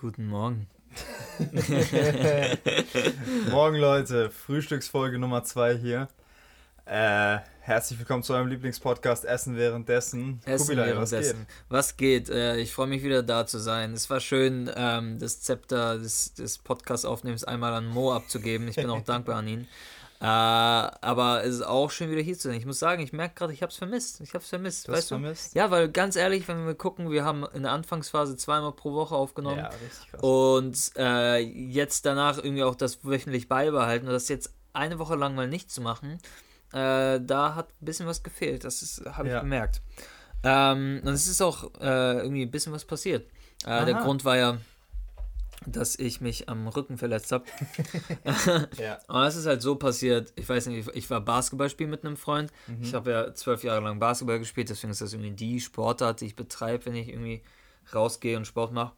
Guten Morgen. Morgen, Leute. Frühstücksfolge Nummer 2 hier. Äh, herzlich willkommen zu eurem Lieblingspodcast Essen währenddessen. Essen Kubilai, währenddessen. Was geht? Äh, ich freue mich wieder da zu sein. Es war schön, ähm, das Zepter des, des Podcast-Aufnehmens einmal an Mo abzugeben. Ich bin auch dankbar an ihn. Äh, aber es ist auch schön, wieder hier zu sein. Ich muss sagen, ich merke gerade, ich habe es vermisst. Ich habe es vermisst. Du weißt du? vermisst? Ja, weil ganz ehrlich, wenn wir gucken, wir haben in der Anfangsphase zweimal pro Woche aufgenommen. Ja, richtig krass. Und äh, jetzt danach irgendwie auch das wöchentlich beibehalten und das jetzt eine Woche lang mal nicht zu machen, äh, da hat ein bisschen was gefehlt. Das habe ich Ja. gemerkt. Ähm, und es ist auch äh, irgendwie ein bisschen was passiert. Äh, der. Grund war ja, dass ich mich am Rücken verletzt habe. Ja. Und es ist halt so passiert, ich weiß nicht, ich, war Basketball spielen mit einem Freund. Mhm. Ich habe ja zwölf Jahre lang Basketball gespielt, deswegen ist das irgendwie die Sportart, die ich betreibe, wenn ich irgendwie rausgehe und Sport mache.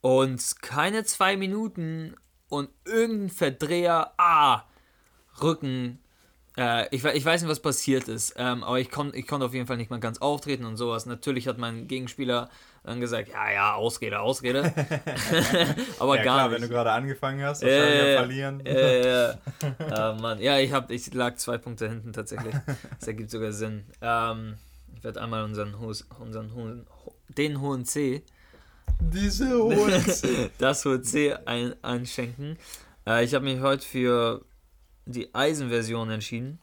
Und keine zwei Minuten und irgendein Verdreher, ah, Rücken. Äh, ich, ich weiß nicht, was passiert ist, ähm, aber ich, kon, ich konnte auf jeden Fall nicht mal ganz auftreten und sowas. Natürlich hat mein Gegenspieler dann gesagt, ja, ja, Ausrede, Ausrede. aber ja, gar klar, nicht. wenn du gerade angefangen hast, wahrscheinlich Äh, ja verlieren. äh, ja. Ah, Mann. Ja, ich, hab, ich lag zwei Punkte hinten tatsächlich. Das ergibt sogar Sinn. Ähm, ich werde einmal unseren, Hus, unseren hohen, den hohen C, Diese Hunde. das hohe C ein, einschenken. Äh, ich habe mich heute für die Eisen-Version entschieden.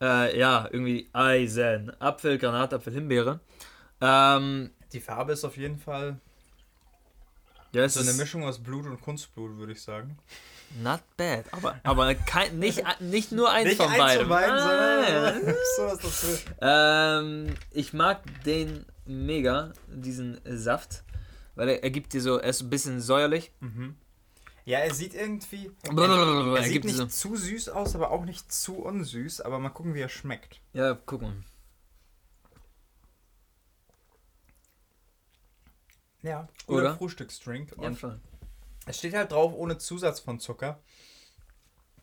äh, ja, irgendwie Eisen. Apfel, Granatapfel, Himbeere. Ähm, Die Farbe ist auf jeden Fall ja, es so eine Mischung aus Blut und Kunstblut, würde ich sagen. not bad. Aber, aber kein, nicht, nicht nur eins Nicht von eins beiden. von beiden, Ah, sondern so was dazu. Ähm, ich mag den mega, diesen Saft, weil er, er gibt dir so, er ist ein bisschen säuerlich. Mhm. Ja, er sieht irgendwie. Blablabla, Er er sieht gibt nicht so, zu süß aus, aber auch nicht zu unsüß. Aber mal gucken, wie er schmeckt. ja, guck Ja, Oder? oder Frühstücksdrink. Ja, Und voll. es steht halt drauf ohne Zusatz von Zucker.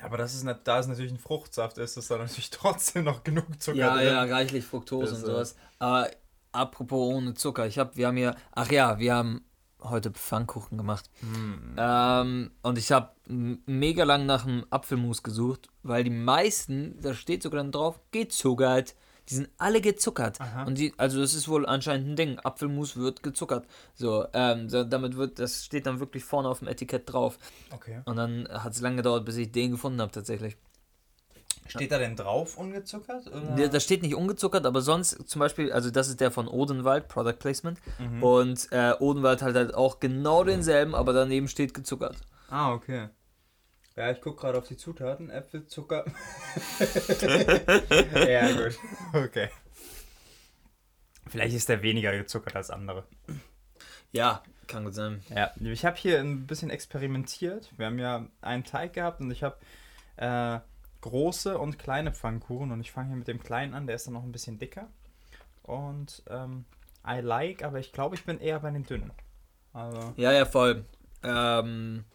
Aber das ist nicht, da es natürlich ein Fruchtsaft ist, ist da natürlich trotzdem noch genug Zucker ja, drin. ja, reichlich Fructose und sowas. Aber apropos ohne Zucker, ich habe, wir haben hier, ach ja, wir haben heute Pfannkuchen gemacht. Hm. Ähm, und ich habe mega lang nach einem Apfelmus gesucht, weil die meisten, da steht sogar dann drauf, gezuckert. Die sind alle gezuckert. Aha. Und die, also das ist wohl anscheinend ein Ding. Apfelmus wird gezuckert. So, ähm, so, damit wird, das steht dann wirklich vorne auf dem Etikett drauf. Okay. Und dann hat es lange gedauert, bis ich den gefunden habe tatsächlich. Steht da denn drauf ungezuckert? Oder? Der, da steht nicht ungezuckert, aber sonst zum Beispiel, also das ist der von Odenwald, Product Placement. Mhm. Und äh, Odenwald hat halt auch genau denselben, aber daneben steht gezuckert. Ah, okay. Ja, ich gucke gerade auf die Zutaten. Äpfel, Zucker. ja, gut. Okay. Vielleicht ist der weniger gezuckert als andere. Ja, kann gut sein. Ja, ich habe hier ein bisschen experimentiert. Wir haben ja einen Teig gehabt und ich habe äh, große und kleine Pfannkuchen und ich fange hier mit dem kleinen an, der ist dann noch ein bisschen dicker. Und ähm, I like, aber ich glaube, ich bin eher bei den dünnen. Also, Ja, ja, voll. Ähm,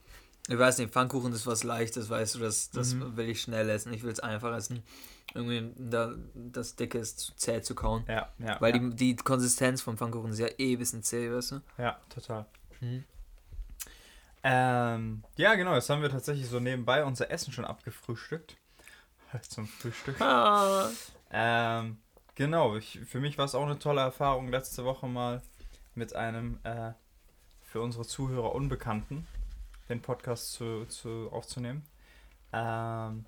ich weiß nicht, Pfannkuchen ist was Leichtes, weißt du, das, das Mhm. will ich schnell essen. Ich will es einfach essen. Irgendwie da, das Dicke ist zu zäh zu kauen. ja, ja. Weil ja, die, die Konsistenz vom Pfannkuchen ist ja eh ein bisschen zäh, weißt du? ja, total. Mhm. Ähm, ja, genau, jetzt haben wir tatsächlich so nebenbei unser Essen schon abgefrühstückt. Zum Frühstück. Ah. Ähm, genau, ich, für mich war es auch eine tolle Erfahrung, letzte Woche mal mit einem äh, für unsere Zuhörer Unbekannten den Podcast zu, zu, aufzunehmen. Ähm,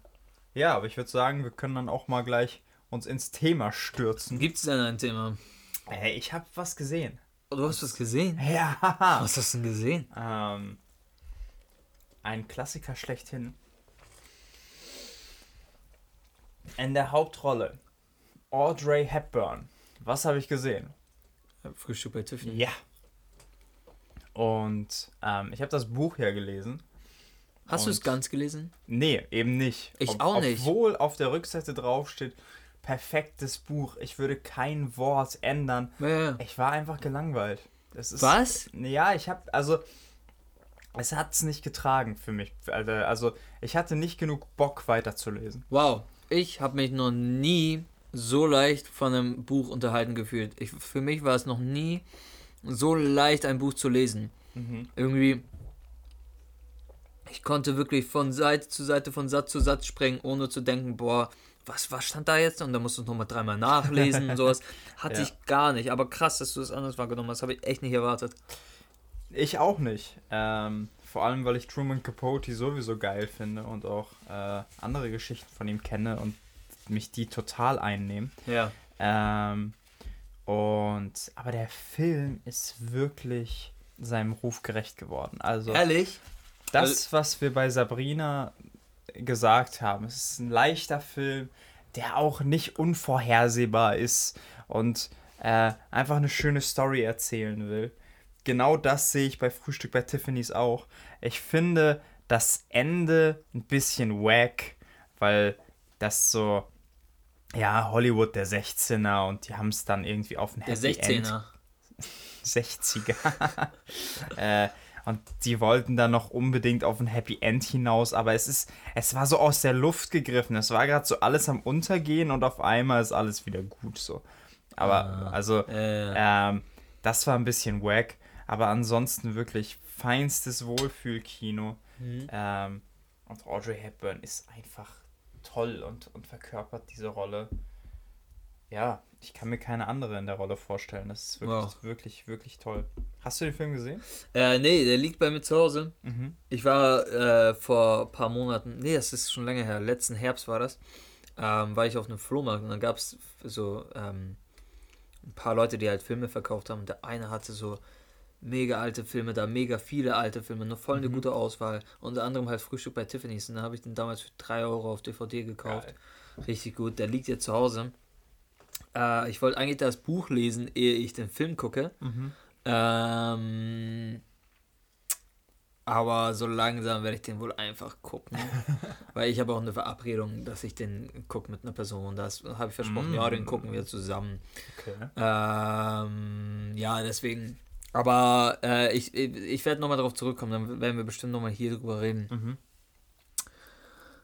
ja, aber ich würde sagen, wir können dann auch mal gleich uns ins Thema stürzen. Gibt es denn ein Thema? Hey, ich habe was gesehen. Oh, du hast was gesehen? Ja. Was hast du denn gesehen? Ähm, ein Klassiker schlechthin. In der Hauptrolle Audrey Hepburn. Was habe ich gesehen? Frühstück bei Tiffany. Ja. Und ähm, ich habe das Buch ja gelesen. Hast du es ganz gelesen? Nee, eben nicht. Ich auch nicht. Obwohl auf der Rückseite drauf steht, perfektes Buch. Ich würde kein Wort ändern. Ja. Ich war einfach gelangweilt. Das ist, Was? Ja, ich habe, also, es hat es nicht getragen für mich. Also, also, ich hatte nicht genug Bock weiterzulesen. Wow. Ich habe mich noch nie so leicht von einem Buch unterhalten gefühlt. Ich, für mich war es noch nie so leicht, ein Buch zu lesen. Mhm. Irgendwie, ich konnte wirklich von Seite zu Seite, von Satz zu Satz springen, ohne zu denken, boah, was, was stand da jetzt? Und dann musst du es nochmal dreimal nachlesen und sowas. Hatte Ja. ich gar nicht. Aber krass, dass du das anders wahrgenommen hast. Habe ich echt nicht erwartet. Ich auch nicht. Ähm, vor allem, weil ich Truman Capote sowieso geil finde und auch äh, andere Geschichten von ihm kenne und mich die total einnehmen. Ja. Ähm, und aber der Film ist wirklich seinem Ruf gerecht geworden. Also Ehrlich? das, was wir bei Sabrina gesagt haben, es ist ein leichter Film, der auch nicht unvorhersehbar ist und äh, einfach eine schöne Story erzählen will. Genau das sehe ich bei Frühstück bei Tiffany's auch. Ich finde das Ende ein bisschen wack, weil das so, ja, Hollywood der 16er und die haben es dann irgendwie auf ein Der Happy End 16er. 60er. äh, und die wollten dann noch unbedingt auf ein Happy End hinaus, aber es ist, es war so aus der Luft gegriffen. Es war gerade so alles am Untergehen und auf einmal ist alles wieder gut so. Aber Ah. also, Äh, ähm, das war ein bisschen wack, aber ansonsten wirklich feinstes Wohlfühlkino. mhm. Ähm, und Audrey Hepburn ist einfach toll und, und verkörpert diese Rolle. Ja, ich kann mir keine andere in der Rolle vorstellen. Das ist wirklich, Wow. wirklich, wirklich toll. Hast du den Film gesehen? äh, nee, der liegt bei mir zu Hause. Mhm. Ich war äh, vor ein paar Monaten, nee, das ist schon länger her, letzten Herbst war das, ähm, war ich auf einem Flohmarkt und dann gab es so ähm, ein paar Leute, die halt Filme verkauft haben. Und der eine hatte so mega alte Filme da, mega viele alte Filme, eine voll eine Mhm. gute Auswahl. Unter anderem halt Frühstück bei Tiffany's. Und da habe ich den damals für 3 Euro auf DVD gekauft. Geil. Richtig gut. Der liegt jetzt zu Hause. Äh, ich wollte eigentlich das Buch lesen, ehe ich den Film gucke. Mhm. Ähm, aber so langsam werde ich den wohl einfach gucken. weil ich habe auch eine Verabredung, dass ich den gucke mit einer Person. Das habe ich versprochen. Ja, den gucken wir zusammen. Okay. Ähm, ja, deswegen. Aber äh, ich, ich, werde nochmal darauf zurückkommen. Dann werden wir bestimmt nochmal hier drüber reden. Mhm.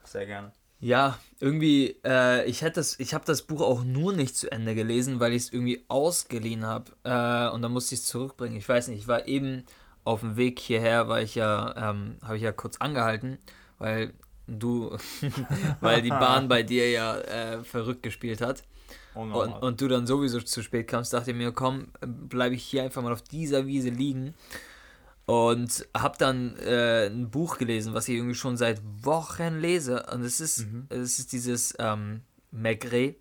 Sehr gerne. Ja, irgendwie, äh, ich hätte das, ich habe das Buch auch nur nicht zu Ende gelesen, weil ich es irgendwie ausgeliehen habe. Äh, und dann musste ich es zurückbringen. Ich weiß nicht, ich war eben auf dem Weg hierher, weil ich ja, ähm, habe ich ja kurz angehalten, weil du, weil die Bahn bei dir ja äh, verrückt gespielt hat. Und, und du dann sowieso zu spät kamst, dachte ich mir, komm, bleibe ich hier einfach mal auf dieser Wiese liegen. Und habe dann äh, ein Buch gelesen, was ich irgendwie schon seit Wochen lese. Und es ist, Mhm. es ist dieses ähm, Maigret.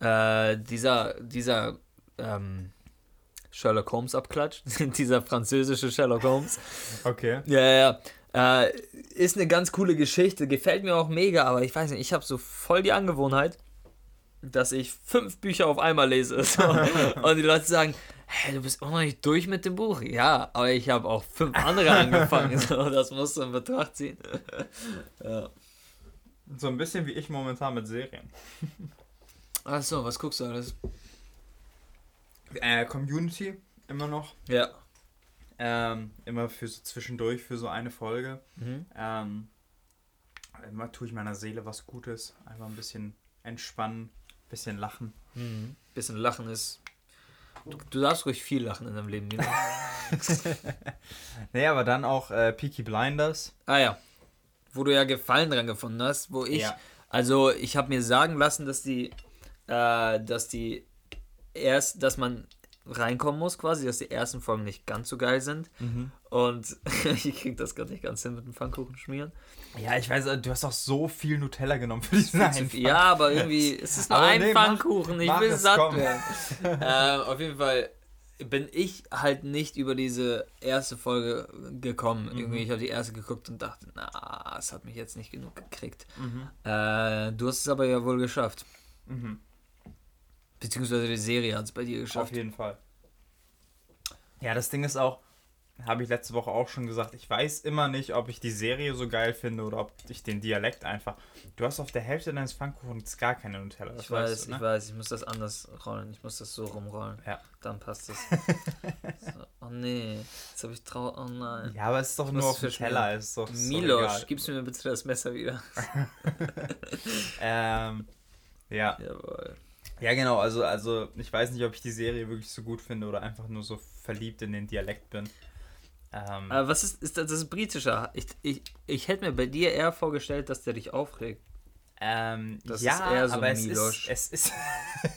Äh, dieser, dieser ähm, Sherlock Holmes Abklatsch. dieser französische Sherlock Holmes. Okay. Ja, ja, ja. Äh, ist eine ganz coole Geschichte, gefällt mir auch mega, aber ich weiß nicht, ich habe so voll die Angewohnheit, dass ich fünf Bücher auf einmal lese. So. Und die Leute sagen, hey, du bist auch noch nicht durch mit dem Buch. Ja, aber ich habe auch fünf andere angefangen. So, das musst du in Betracht ziehen. ja. So ein bisschen wie ich momentan mit Serien. Achso, was guckst du alles? Äh, Community immer noch. Ja. Ähm, immer für so zwischendurch für so eine Folge. Mhm. Ähm, immer tue ich meiner Seele was Gutes. Einfach ein bisschen entspannen, bisschen lachen. Mhm. Bisschen lachen ist. Du, du darfst ruhig viel lachen in deinem Leben. Nino. Nee, aber dann auch äh, Peaky Blinders. Ah ja. Wo du ja Gefallen dran gefunden hast, wo ich. Ja. Also ich habe mir sagen lassen, dass die, äh, dass die erst, dass man reinkommen muss quasi, dass die ersten Folgen nicht ganz so geil sind. Und ich krieg das gerade nicht ganz hin mit dem Pfannkuchen schmieren. Ja, ich weiß, du hast auch so viel Nutella genommen für diesen einen. Ja, aber irgendwie ist es nur Aber ein nee, mach- Pfannkuchen. Ich mach will satt werden. ähm, auf jeden Fall bin ich halt nicht über diese erste Folge gekommen. Mhm. Irgendwie, ich habe die erste geguckt und dachte, na, es hat mich jetzt nicht genug gekriegt. Mhm. Äh, du hast es aber ja wohl geschafft. Mhm. Beziehungsweise die Serie hat es bei dir Auf geschafft. jeden Fall. Ja, das Ding ist auch, habe ich letzte Woche auch schon gesagt, ich weiß immer nicht, ob ich die Serie so geil finde oder ob ich den Dialekt einfach. Du hast auf der Hälfte deines Pfannkuchens gar keine Nutella. Ich weiß, weißt du, ne? ich weiß, ich muss das anders rollen. Ich muss das so rumrollen. Ja. Dann passt es. so, oh nee, jetzt habe ich trau. Oh nein. Ja, aber es ist doch Ich nur auf dem. Teller. Ist doch, Milosch, egal. gibst du mir bitte das Messer wieder? Ähm, ja. Jawohl. Ja, genau, also, also ich weiß nicht, ob ich die Serie wirklich so gut finde oder einfach nur so verliebt in den Dialekt bin. Ähm, Aber was ist, ist das, das ist britischer? Ich, ich, ich hätte mir bei dir eher vorgestellt, dass der dich aufregt. Ähm, das ja, ist eher so aber es ist, es ist,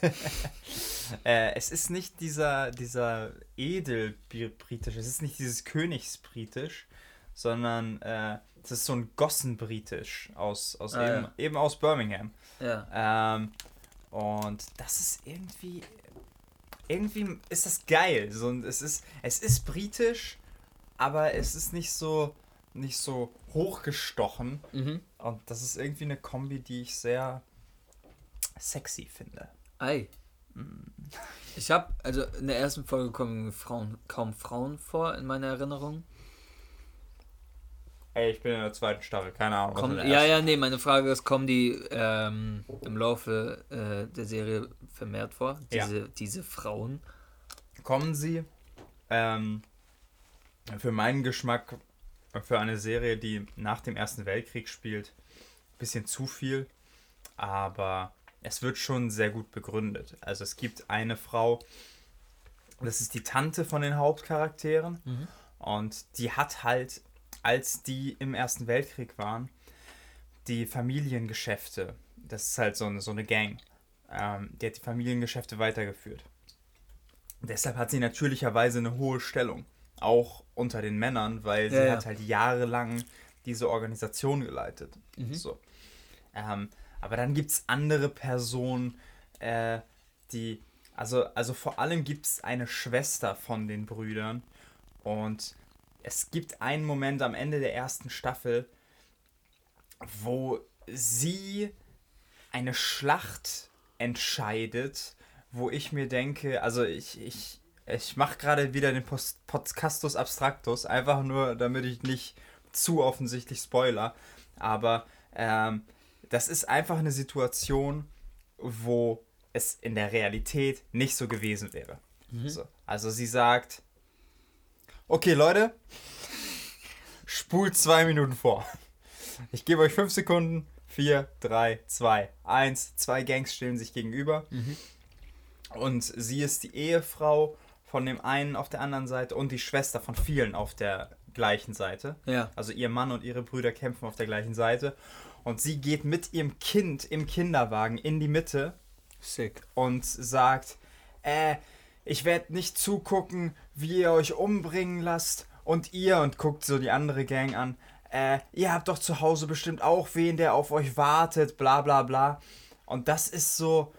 äh, es ist nicht dieser, dieser Edelbritisch, es ist nicht dieses Königsbritisch, sondern äh, es ist so ein Gossenbritisch aus, aus ah, eben, ja. eben aus Birmingham. Ja. Ähm, und das ist irgendwie. Irgendwie ist das geil. So, es, ist, es ist britisch, aber es ist nicht so, nicht so hochgestochen. Mhm. Und das ist irgendwie eine Kombi, die ich sehr sexy finde. Ei. Mm. Ich habe, also in der ersten Folge kommen Frauen, kaum Frauen vor in meiner Erinnerung. Ey, ich bin in der zweiten Staffel, keine Ahnung. Komm, ja, ja, nee, meine Frage ist, kommen die ähm, im Laufe äh, der Serie vermehrt vor? Diese, ja. diese Frauen? Kommen sie. Ähm, für meinen Geschmack, für eine Serie, die nach dem Ersten Weltkrieg spielt, ein bisschen zu viel. Aber es wird schon sehr gut begründet. Also es gibt eine Frau, das ist die Tante von den Hauptcharakteren. Mhm. Und die hat halt als die im Ersten Weltkrieg waren, die Familiengeschäfte, das ist halt so eine, so eine Gang, ähm, die hat die Familiengeschäfte weitergeführt. Deshalb hat sie natürlicherweise eine hohe Stellung, auch unter den Männern, weil sie ja, ja. hat halt jahrelang diese Organisation geleitet. Mhm. So. Ähm, aber dann gibt es andere Personen, äh, die, also, also vor allem gibt es eine Schwester von den Brüdern und es gibt einen Moment am Ende der ersten Staffel, wo sie eine Schlacht entscheidet, wo ich mir denke, also ich, ich, ich mache gerade wieder den Post Podcastus Abstractus, einfach nur, damit ich nicht zu offensichtlich spoiler. Aber ähm, das ist einfach eine Situation, wo es in der Realität nicht so gewesen wäre. Mhm. So. Also sie sagt, Okay, Leute, spult zwei Minuten vor. Ich gebe euch fünf Sekunden. Vier, drei, zwei, eins. Zwei Gangs stellen sich gegenüber. Mhm. Und sie ist die Ehefrau von dem einen auf der anderen Seite und die Schwester von vielen auf der gleichen Seite. Ja. Also ihr Mann und ihre Brüder kämpfen auf der gleichen Seite. Und sie geht mit ihrem Kind im Kinderwagen in die Mitte. Sick. Und sagt, äh, ich werde nicht zugucken, wie ihr euch umbringen lasst und ihr, und guckt so die andere Gang an, äh, ihr habt doch zu Hause bestimmt auch wen, der auf euch wartet, bla bla bla. Und das ist so,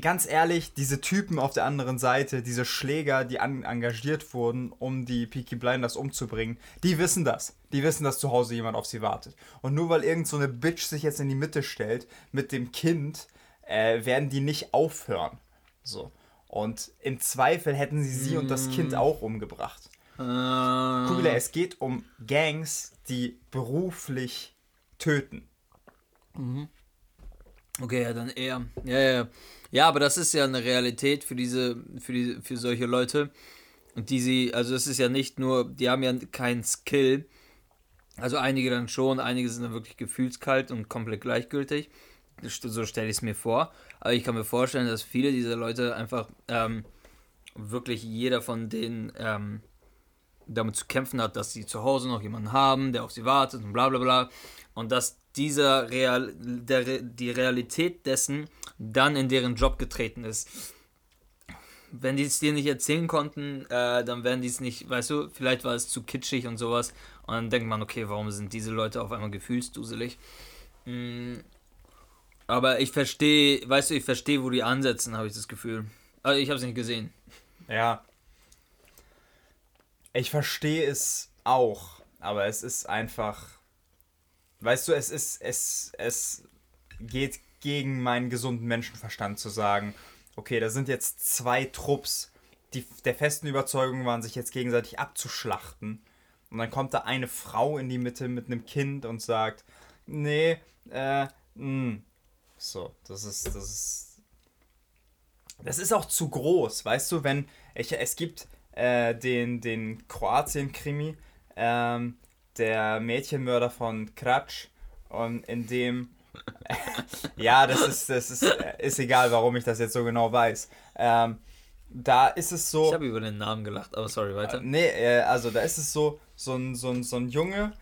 ganz ehrlich, diese Typen auf der anderen Seite, diese Schläger, die engagiert wurden, um die Peaky Blinders umzubringen, die wissen das. Die wissen, dass zu Hause jemand auf sie wartet. Und nur weil irgend so eine Bitch sich jetzt in die Mitte stellt mit dem Kind, äh, werden die nicht aufhören. So. Und im Zweifel hätten sie sie mm. und das Kind mm. auch umgebracht. Uh. Kugler, es geht um Gangs, die beruflich töten. Mhm. Okay, ja, dann eher. Ja, ja. Ja, aber das ist ja eine Realität für diese, für die, für solche Leute. Und die sie, also es ist ja nicht nur, die haben ja keinen Skill. Also einige dann schon, einige sind dann wirklich gefühlskalt und komplett gleichgültig. So stelle ich es mir vor. Aber ich kann mir vorstellen, dass viele dieser Leute einfach ähm, wirklich jeder von denen ähm, damit zu kämpfen hat, dass sie zu Hause noch jemanden haben, der auf sie wartet und bla bla bla. Und dass dieser Real, der, die Realität dessen dann in deren Job getreten ist. Wenn die es dir nicht erzählen konnten, äh, dann werden die es nicht, weißt du, vielleicht war es zu kitschig und sowas. Und dann denkt man, okay, warum sind diese Leute auf einmal gefühlsduselig? Mm, aber ich verstehe, weißt du, ich verstehe, wo die ansetzen, habe ich das Gefühl. Also ich habe es nicht gesehen. Ja. Ich verstehe es auch, aber es ist einfach, weißt du, es ist, es, es geht gegen meinen gesunden Menschenverstand zu sagen, okay, da sind jetzt zwei Trupps, die der festen Überzeugung waren, sich jetzt gegenseitig abzuschlachten. Und dann kommt da eine Frau in die Mitte mit einem Kind und sagt, nee, äh, mh, hm, so, das ist, das ist. Das ist auch zu groß, weißt du, wenn. Ich, es gibt äh, den, den Kroatien-Krimi, ähm, der Mädchenmörder von Kratsch, und in dem. ja, das ist, das ist, ist egal, warum ich das jetzt so genau weiß. Ähm, da ist es so. Ich habe über den Namen gelacht, aber sorry, weiter. Äh, nee, äh, also da ist es so, so ein, so ein, so ein Junge,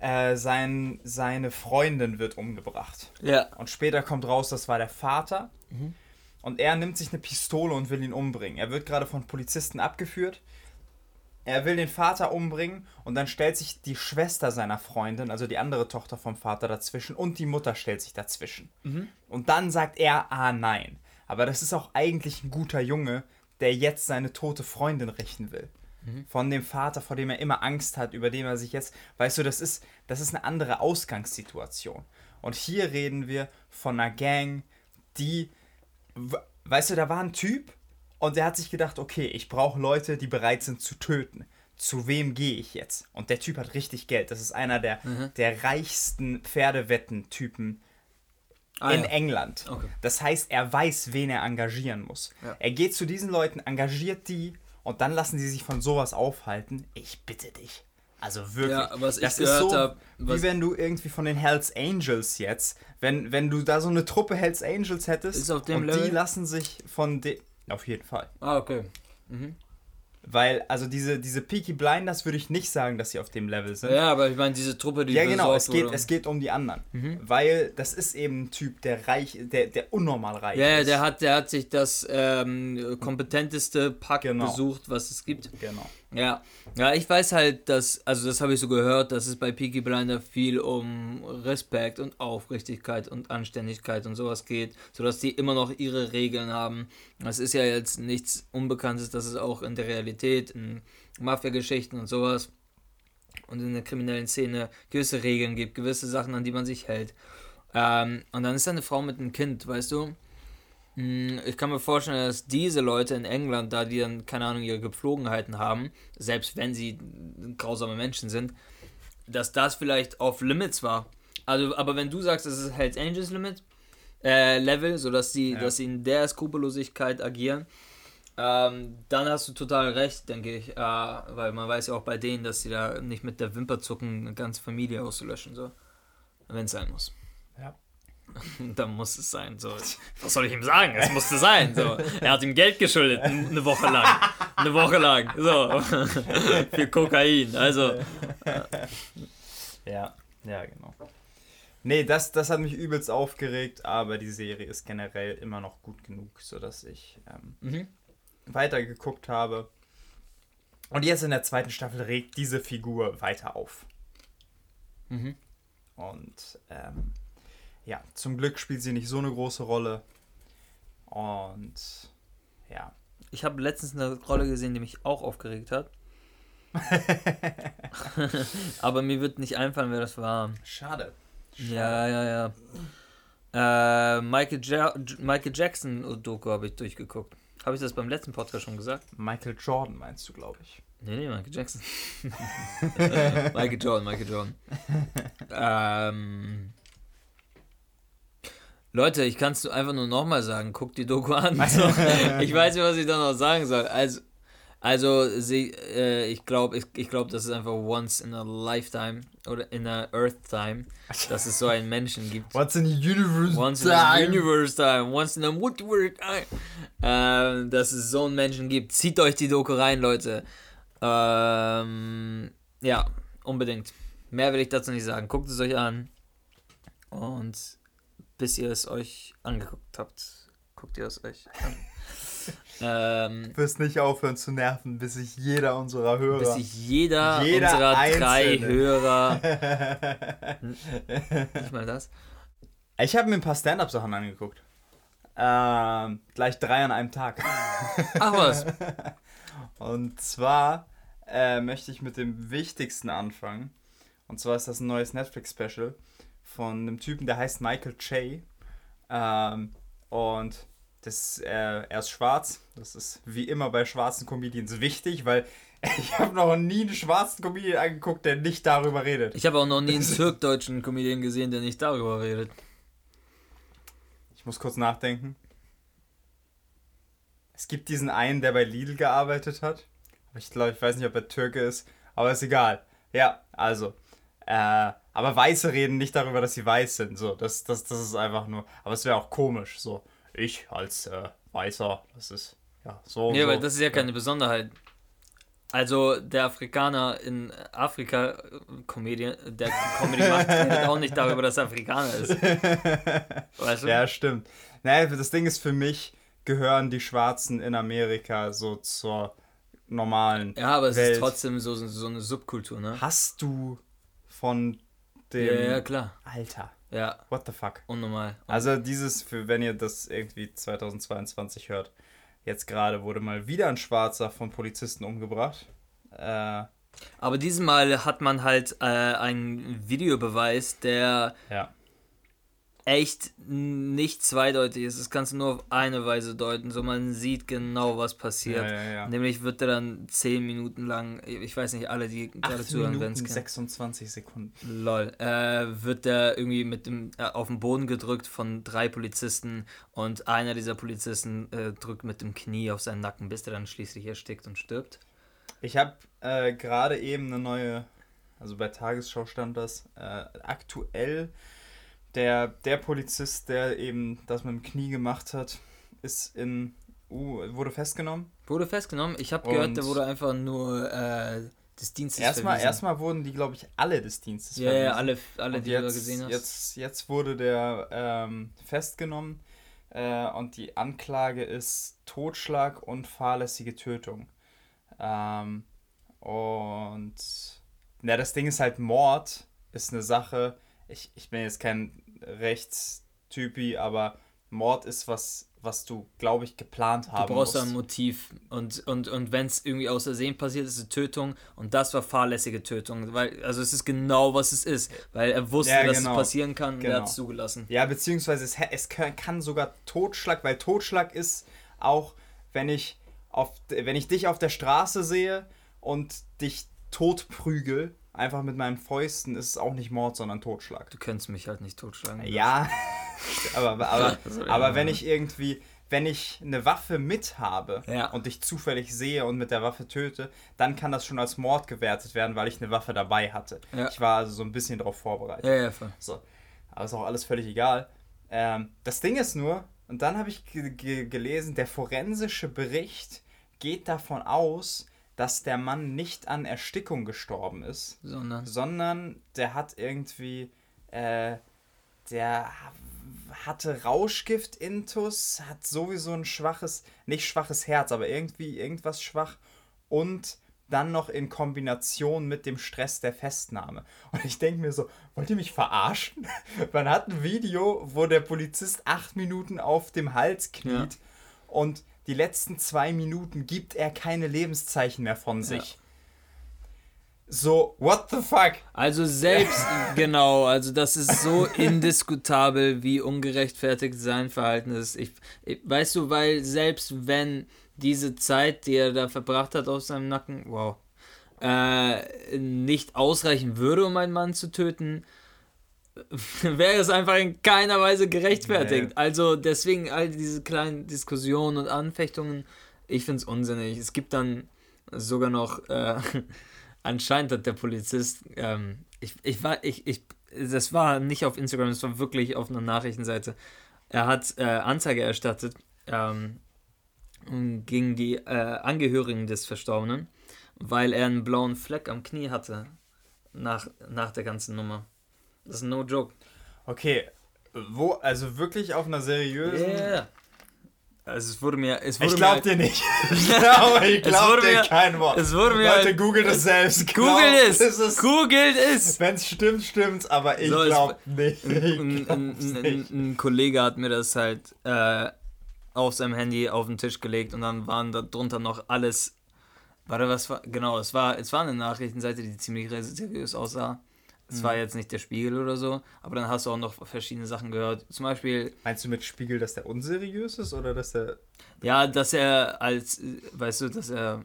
äh, sein, seine Freundin wird umgebracht. Ja. Und später kommt raus, das war der Vater. Und er nimmt sich eine Pistole und will ihn umbringen. Er wird gerade von Polizisten abgeführt. Er will den Vater umbringen und dann stellt sich die Schwester seiner Freundin, also die andere Tochter vom Vater, dazwischen und die Mutter stellt sich dazwischen. Und dann sagt er, ah nein. Aber das ist auch eigentlich ein guter Junge, der jetzt seine tote Freundin rächen will. Von dem Vater, vor dem er immer Angst hat, über den er sich jetzt, weißt du, das ist, das ist eine andere Ausgangssituation. Und hier reden wir von einer Gang, die, weißt du, da war ein Typ und der hat sich gedacht, okay, ich brauche Leute, die bereit sind zu töten. Zu wem gehe ich jetzt? Und der Typ hat richtig Geld. Das ist einer der, der reichsten Pferdewetten-Typen Ah, in ja. England. Okay. Das heißt, er weiß, wen er engagieren muss. Ja. Er geht zu diesen Leuten, engagiert die und dann lassen sie sich von sowas aufhalten. Ich bitte dich. Also wirklich. Ja, was ich das gehört ist so, hab, wie wenn du irgendwie von den Hells Angels jetzt, wenn, wenn du da so eine Truppe Hells Angels hättest Ist auf dem und Level? die lassen sich von den... Auf jeden Fall. Ah, okay. Weil, also diese, diese Peaky Blinders würde ich nicht sagen, dass sie auf dem Level sind. Ja, aber ich meine, diese Truppe, die Ja, genau, es geht, es geht um die anderen. Weil das ist eben ein Typ, der reich, der, der unnormal reich Ja, ja, ist. der hat, der hat sich das ähm, kompetenteste Pack Genau. besucht, was es gibt. Genau. Ja, ja, ich weiß halt, dass, also das habe ich so gehört, dass es bei Peaky Blinder viel um Respekt und Aufrichtigkeit und Anständigkeit und sowas geht, sodass die immer noch ihre Regeln haben. Das ist ja jetzt nichts Unbekanntes, dass es auch in der Realität, in Mafia-Geschichten und sowas und in der kriminellen Szene gewisse Regeln gibt, gewisse Sachen, an die man sich hält. Ähm, und dann ist da eine Frau mit einem Kind, weißt du? Mm, Ich kann mir vorstellen, dass diese Leute in England, da die dann, keine Ahnung, ihre Gepflogenheiten haben, selbst wenn sie grausame Menschen sind, dass das vielleicht auf Limits war. Also, aber wenn du sagst, es ist Hells Angels Limit, äh, Level, sodass sie, Ja. dass sie in der Skrupellosigkeit agieren, ähm, dann hast du total recht, denke ich. Äh, weil man weiß ja auch bei denen, dass sie da nicht mit der Wimper zucken, eine ganze Familie auszulöschen, so. Wenn es sein muss. Dann muss es sein. So. Was soll ich ihm sagen? Es musste sein. So. Er hat ihm Geld geschuldet, eine Woche lang. Eine Woche lang. So. Für Kokain. Also. Ja, ja, genau. Nee, das, das hat mich übelst aufgeregt, aber die Serie ist generell immer noch gut genug, sodass ich ähm, Mhm. weitergeguckt habe. Und jetzt in der zweiten Staffel regt diese Figur weiter auf. Mhm. Und ähm, ja, zum Glück spielt sie nicht so eine große Rolle. Und ja. Ich habe letztens eine Rolle gesehen, die mich auch aufgeregt hat. Aber mir wird nicht einfallen, wer das war. Schade. Ja, ja, ja. Äh, Michael, ja Michael Jackson Doku habe ich durchgeguckt. Habe ich das beim letzten Podcast schon gesagt? Michael Jordan meinst du, glaube ich. Nee, nee, Michael Jackson. Michael Jordan, Michael Jordan. ähm, Leute, ich kann es einfach nur nochmal sagen, guckt die Doku an. So, ich weiß nicht, was ich da noch sagen soll. Also, also sie, äh, ich glaube, ich, ich glaub, das ist einfach once in a lifetime oder in a earth time, dass es so einen Menschen gibt. What's in the universe? Once in a universe time, once in a multiverse time. Ähm, dass es so einen Menschen gibt. Zieht euch die Doku rein, Leute. Ähm, ja, unbedingt. Mehr will ich dazu nicht sagen. Guckt es euch an. Und bis ihr es euch angeguckt habt, guckt ihr es euch an. ähm, Du wirst nicht aufhören zu nerven, bis sich jeder unserer Hörer. bis sich jeder, Jeder unserer drei Einzelne. Hörer. nicht mal das. ich habe mir ein paar Stand-Up-Sachen angeguckt. Ähm, gleich drei an einem Tag. Ach was. Und zwar äh, möchte ich mit dem Wichtigsten anfangen. Und zwar ist das ein neues Netflix-Special von einem Typen, der heißt Michael Che. Ähm, und das, äh, er ist schwarz. Das ist wie immer bei schwarzen Comedians wichtig, weil ich habe noch nie einen schwarzen Comedian angeguckt, der nicht darüber redet. Ich habe auch noch nie einen türkdeutschen Comedian gesehen, der nicht darüber redet. Ich muss kurz nachdenken. Es gibt diesen einen, der bei Lidl gearbeitet hat. Ich glaube, ich weiß nicht, ob er Türke ist, aber ist egal. Ja, also. Äh, aber Weiße reden nicht darüber, dass sie weiß sind. So, das, das, das ist einfach nur. Aber es wäre auch komisch. So, ich als äh, Weißer, das ist ja so. Ja, so. weil das ist ja keine Besonderheit. Also der Afrikaner in Afrika, äh, Comedian, der Comedy macht, redet auch nicht darüber, dass er Afrikaner ist. Weißt du? Ja, stimmt. Naja, das Ding ist für mich, gehören die Schwarzen in Amerika so zur normalen. Ja, aber es Welt. ist trotzdem so, so eine Subkultur, ne? Hast du von dem. Ja, ja, klar. Alter, Ja, what the fuck? unnormal. Also dieses, für wenn ihr das irgendwie 2022 hört, jetzt gerade wurde mal wieder ein Schwarzer von Polizisten umgebracht. Äh, Aber diesmal hat man halt äh, einen Videobeweis, der ja. Echt nicht zweideutig ist. Das kannst du nur auf eine Weise deuten. So man sieht genau, was passiert. Ja, ja, ja. Nämlich wird er dann 10 Minuten lang, ich weiß nicht, alle, die gerade 8 zuhören, Minuten es kennen. 26 Sekunden. Lol. Äh, wird der irgendwie mit dem äh, auf den Boden gedrückt von drei Polizisten und einer dieser Polizisten äh, drückt mit dem Knie auf seinen Nacken, bis er dann schließlich erstickt und stirbt. Ich habe äh, gerade eben eine neue, also bei Tagesschau stand das, äh, aktuell der, der Polizist, der eben das mit dem Knie gemacht hat, ist in, uh, wurde festgenommen. Wurde festgenommen. Ich habe gehört, der wurde einfach nur äh, des Dienstes Erstmal, verwiesen. erstmal wurden die, glaube ich, alle des Dienstes Ja, ja, verwiesen. alle, alle Und die du jetzt, gesehen hast. Jetzt, jetzt wurde der ähm, festgenommen äh, und die Anklage ist Totschlag und fahrlässige Tötung. Ähm, und ja, das Ding ist halt Mord, ist eine Sache. Ich, ich bin jetzt kein Rechtstypi, aber Mord ist was, was du, glaube ich, geplant haben Du brauchst musst. ein Motiv. Und, und, und wenn es irgendwie aus Versehen passiert, ist es eine Tötung. Und das war fahrlässige Tötung. Weil, also es ist genau, was es ist. Weil er wusste, Ja, dass genau. es passieren kann und er Genau. hat es zugelassen. Ja, beziehungsweise es, es kann, kann sogar Totschlag, weil Totschlag ist auch, wenn ich, auf, wenn ich dich auf der Straße sehe und dich totprügel, einfach mit meinen Fäusten, ist es auch nicht Mord, sondern Totschlag. Du könntest mich halt nicht totschlagen. Ja, aber, aber, aber ja. wenn ich irgendwie, wenn ich eine Waffe mit habe Ja. und dich zufällig sehe und mit der Waffe töte, dann kann das schon als Mord gewertet werden, weil ich eine Waffe dabei hatte. Ja. Ich war also so ein bisschen darauf vorbereitet. Ja, ja, voll. So. Aber ist auch alles völlig egal. Ähm, das Ding ist nur, und dann habe ich ge ge gelesen, der forensische Bericht geht davon aus, dass der Mann nicht an Erstickung gestorben ist, Sondern. sondern der hat irgendwie, äh, der hatte Rauschgift-Intus, hat sowieso ein schwaches, nicht schwaches Herz, aber irgendwie irgendwas schwach und dann noch in Kombination mit dem Stress der Festnahme. Und ich denke mir so, wollt ihr mich verarschen? Man hat ein Video, wo der Polizist acht Minuten auf dem Hals kniet und die letzten zwei Minuten gibt er keine Lebenszeichen mehr von sich. So, what the fuck? Also selbst, genau, also das ist so indiskutabel, wie ungerechtfertigt sein Verhalten ist. Ich, ich, weißt du, weil selbst wenn diese Zeit, die er da verbracht hat auf seinem Nacken, wow, äh, nicht ausreichen würde, um einen Mann zu töten, wäre es einfach in keiner Weise gerechtfertigt. Nee. Also deswegen all diese kleinen Diskussionen und Anfechtungen, ich finde es unsinnig. Es gibt dann sogar noch, äh, anscheinend hat der Polizist, ähm, ich, ich war, ich, ich, das war nicht auf Instagram, das war wirklich auf einer Nachrichtenseite. Er hat äh, Anzeige erstattet ähm, gegen die äh, Angehörigen des Verstorbenen, weil er einen blauen Fleck am Knie hatte nach, nach der ganzen Nummer. Das ist no joke. Okay, wo, also wirklich auf einer seriösen. Yeah. Also es wurde mir, es wurde Ich glaub mir, dir nicht. ich glaube, ich glaub dir mir- kein Wort. es wurde mir- Leute, googelt es selbst. Googelt es, googelt es. Wenn es stimmt, stimmt's, aber ich So, glaube nicht. Ich ein, ein, ein, ein Kollege hat mir das halt äh, auf seinem Handy auf den Tisch gelegt und dann waren da drunter noch alles. Warte, was war? Genau, es war, es war eine Nachrichtenseite, die ziemlich seriös aussah. Es war jetzt nicht der Spiegel oder so, aber dann hast du auch noch verschiedene Sachen gehört. Zum Beispiel, Meinst du mit Spiegel, dass der unseriös ist oder dass der. ja, dass er als, weißt du, dass er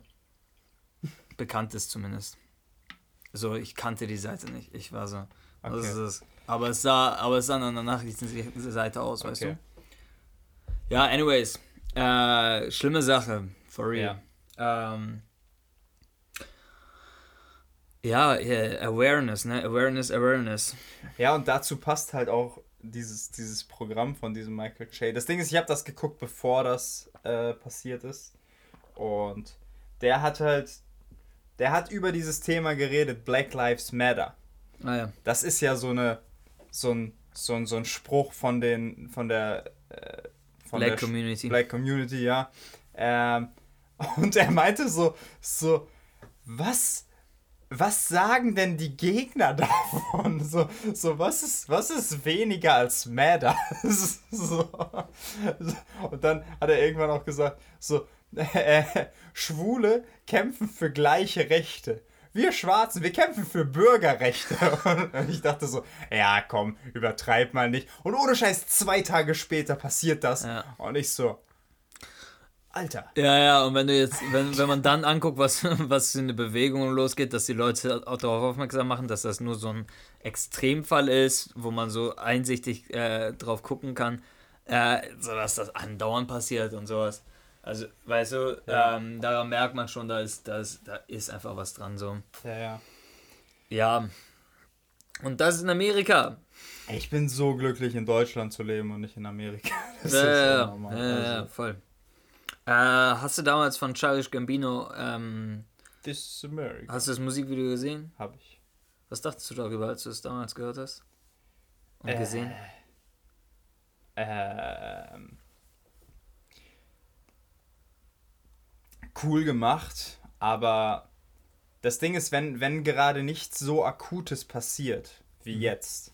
bekannt ist zumindest. So, ich kannte die Seite nicht. Ich war so, was Okay. das? Aber es sah, aber es sah an einer Nachrichtenseite aus, weißt Okay. du? Ja, anyways. Äh, schlimme Sache, for real. Ja. Ähm, Ja, yeah, Awareness, ne? Awareness, Awareness. Ja, und dazu passt halt auch dieses, dieses Programm von diesem Michael Che. Das Ding ist, ich habe das geguckt, bevor das äh, passiert ist. Und der hat halt, der hat über dieses Thema geredet, Black Lives Matter. Ah ja. Das ist ja so eine, so ein, so ein, so ein Spruch von den, von der, äh, von Black der Community. Black Community, ja. Ähm, und er meinte so, so, was, was sagen denn die Gegner davon? So, so was ist, was ist weniger als Matter? so, und dann hat er irgendwann auch gesagt, so, äh, Schwule kämpfen für gleiche Rechte. Wir Schwarzen, wir kämpfen für Bürgerrechte. Und ich dachte so, ja, komm, übertreib mal nicht. Und ohne Scheiß, zwei Tage später passiert das. Ja. Und ich so, Alter. Ja, ja, und wenn du jetzt, wenn, wenn man dann anguckt, was, was für eine Bewegung losgeht, dass die Leute auch darauf aufmerksam machen, dass das nur so ein Extremfall ist, wo man so einsichtig äh, drauf gucken kann, äh, so dass das andauernd passiert und sowas. Also, weißt du, Ja. ähm, daran merkt man schon, da ist, da, ist, da ist einfach was dran so. Ja, ja. Ja. Und das ist in Amerika. Ich bin so glücklich, in Deutschland zu leben und nicht in Amerika. Das Ja, ist ja, ja, ja, ja, Also, voll. Äh, hast du damals von Childish Gambino, ähm, This is America. hast du das Musikvideo gesehen? Hab ich. Was dachtest du darüber, als du es damals gehört hast? Und Äh, gesehen? Ähm, cool gemacht, aber das Ding ist, wenn, wenn gerade nichts so Akutes passiert wie Mhm. jetzt,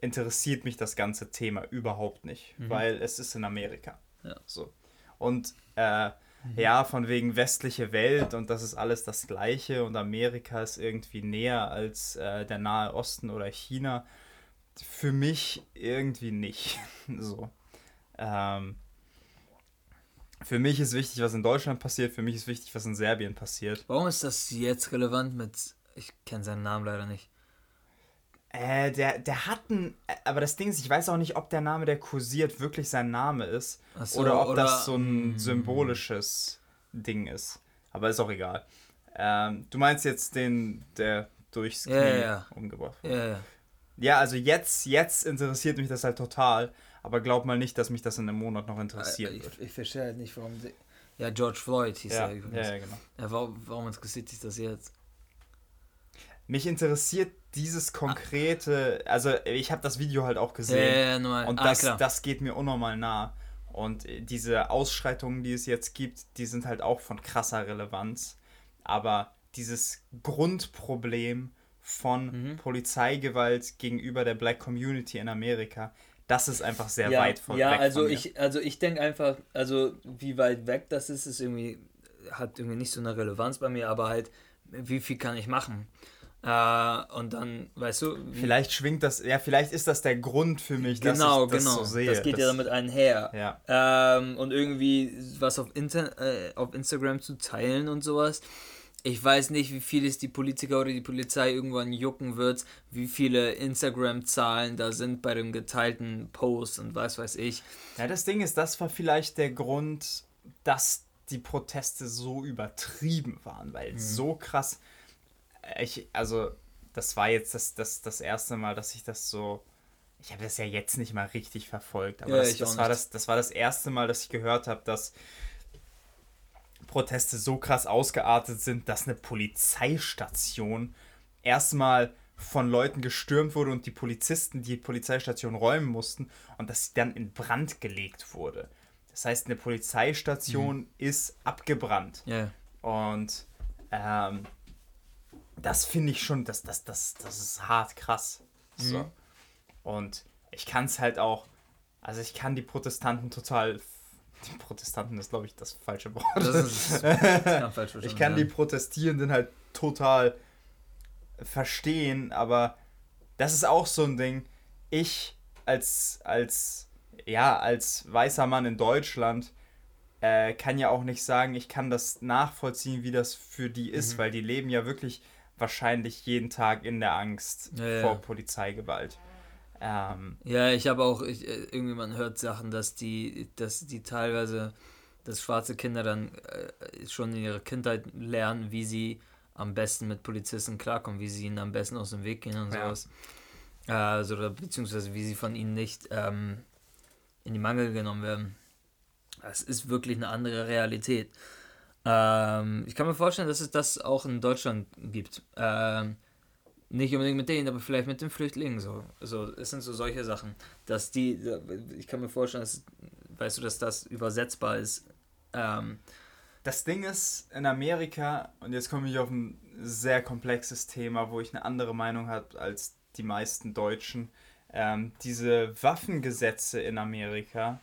interessiert mich das ganze Thema überhaupt nicht, weil es ist in Amerika. Mhm. Ja. So. Und äh, ja, von wegen westliche Welt und das ist alles das Gleiche und Amerika ist irgendwie näher als äh, der Nahe Osten oder China. Für mich irgendwie nicht. so. Ähm, für mich ist wichtig, was in Deutschland passiert. Für mich ist wichtig, was in Serbien passiert. Warum ist das jetzt relevant mit. Ich kenne seinen Namen leider nicht. Äh, der, der hat ein. Aber das Ding ist, ich weiß auch nicht, ob der Name, der kursiert, wirklich sein Name ist. So, oder ob oder- das so ein hm. symbolisches Ding ist. Aber ist auch egal. Ähm, du meinst jetzt den, der durchs Knie ja, ja. umgebracht wurde. Ja, ja. Ja, also jetzt, jetzt interessiert mich das halt total. Aber glaub mal nicht, dass mich das in einem Monat noch interessieren wird. Äh, Ich, ich verstehe halt nicht, warum. Ja, George Floyd hieß Ja, er übrigens. ja, genau. Ja, warum, warum interessiert dich das jetzt? Mich interessiert dieses konkrete, also ich habe das Video halt auch Ja, gesehen. ja, ja. Und ah, das, das geht mir unnormal nah. Und äh, diese Ausschreitungen, die es jetzt gibt, die sind halt auch von krasser Relevanz. Aber dieses Grundproblem von Mhm. Polizeigewalt gegenüber der Black Community in Amerika, das ist einfach sehr ja, weit von Ja, weg also von mir. ich, also ich denke einfach, also wie weit weg das ist, ist irgendwie, hat irgendwie nicht so eine Relevanz bei mir, aber halt, wie viel kann ich machen? Äh, und dann, weißt du, Vielleicht schwingt das, ja, vielleicht ist das der Grund für mich, genau, dass ich das genau, so sehe. das geht ja damit einher. Ja, Ähm, und irgendwie was auf, Inter äh, auf Instagram zu teilen und sowas. Ich weiß nicht, wie viel es die Politiker oder die Polizei irgendwann jucken wird, wie viele Instagram-Zahlen da sind bei dem geteilten Post und was weiß ich. Ja, das Ding ist, das war vielleicht der Grund, dass die Proteste so übertrieben waren, weil Mhm. so krass. Ich, also, das war jetzt das, das, das erste Mal, dass ich das so. Ich habe das ja jetzt nicht mal richtig verfolgt, aber Ja, das, das, war das, das war das erste Mal, dass ich gehört habe, dass Proteste so krass ausgeartet sind, dass eine Polizeistation erstmal von Leuten gestürmt wurde und die Polizisten die Polizeistation räumen mussten und dass sie dann in Brand gelegt wurde. Das heißt, eine Polizeistation Mhm. ist abgebrannt. Ja. Und ähm, das finde ich schon, das, das, das, das ist hart krass. So. Mhm. Und ich kann es halt auch, also ich kann die Protestanten total, die Protestanten ist glaube ich das falsche Wort. Das ist, das kann falsch ich kann die. Protestierenden halt total verstehen, aber das ist auch so ein Ding. Ich als, als, ja, als weißer Mann in Deutschland äh, kann ja auch nicht sagen, ich kann das nachvollziehen, wie das für die ist, Mhm. weil die leben ja wirklich wahrscheinlich jeden Tag in der Angst Ja, ja. vor Polizeigewalt. Ähm, Ja, ich habe auch, ich, äh, irgendwie man hört Sachen, dass die, dass die teilweise, dass schwarze Kinder dann äh, schon in ihrer Kindheit lernen, wie sie am besten mit Polizisten klarkommen, wie sie ihnen am besten aus dem Weg gehen und ja. sowas. Äh, also, oder, beziehungsweise wie sie von ihnen nicht ähm, in die Mangel genommen werden. Das ist wirklich eine andere Realität. Ähm, ich kann mir vorstellen, dass es das auch in Deutschland gibt. Ähm, nicht unbedingt mit denen, aber vielleicht mit den Flüchtlingen so. Also es sind so solche Sachen, dass die, ich kann mir vorstellen, dass, weißt du, dass das übersetzbar ist. Ähm, das Ding ist, in Amerika, und jetzt komme ich auf ein sehr komplexes Thema, wo ich eine andere Meinung habe als die meisten Deutschen, ähm, diese Waffengesetze in Amerika,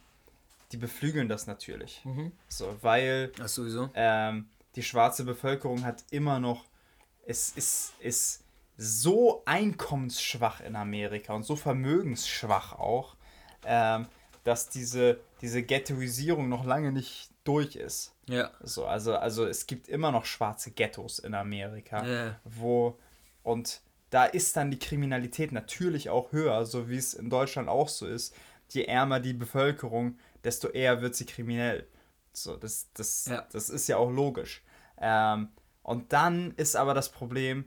die beflügeln das natürlich. Mhm. So, weil Ach, sowieso. Ähm, die schwarze Bevölkerung hat immer noch, es ist, ist so einkommensschwach in Amerika und so vermögensschwach auch, ähm, dass diese, diese Ghettoisierung noch lange nicht durch ist. Ja. So, also, also es gibt immer noch schwarze Ghettos in Amerika, ja. wo und da ist dann die Kriminalität natürlich auch höher, so wie es in Deutschland auch so ist. Je ärmer die Bevölkerung, desto eher wird sie kriminell. So, das, das, ja. das ist ja auch logisch. Ähm, und dann ist aber das Problem,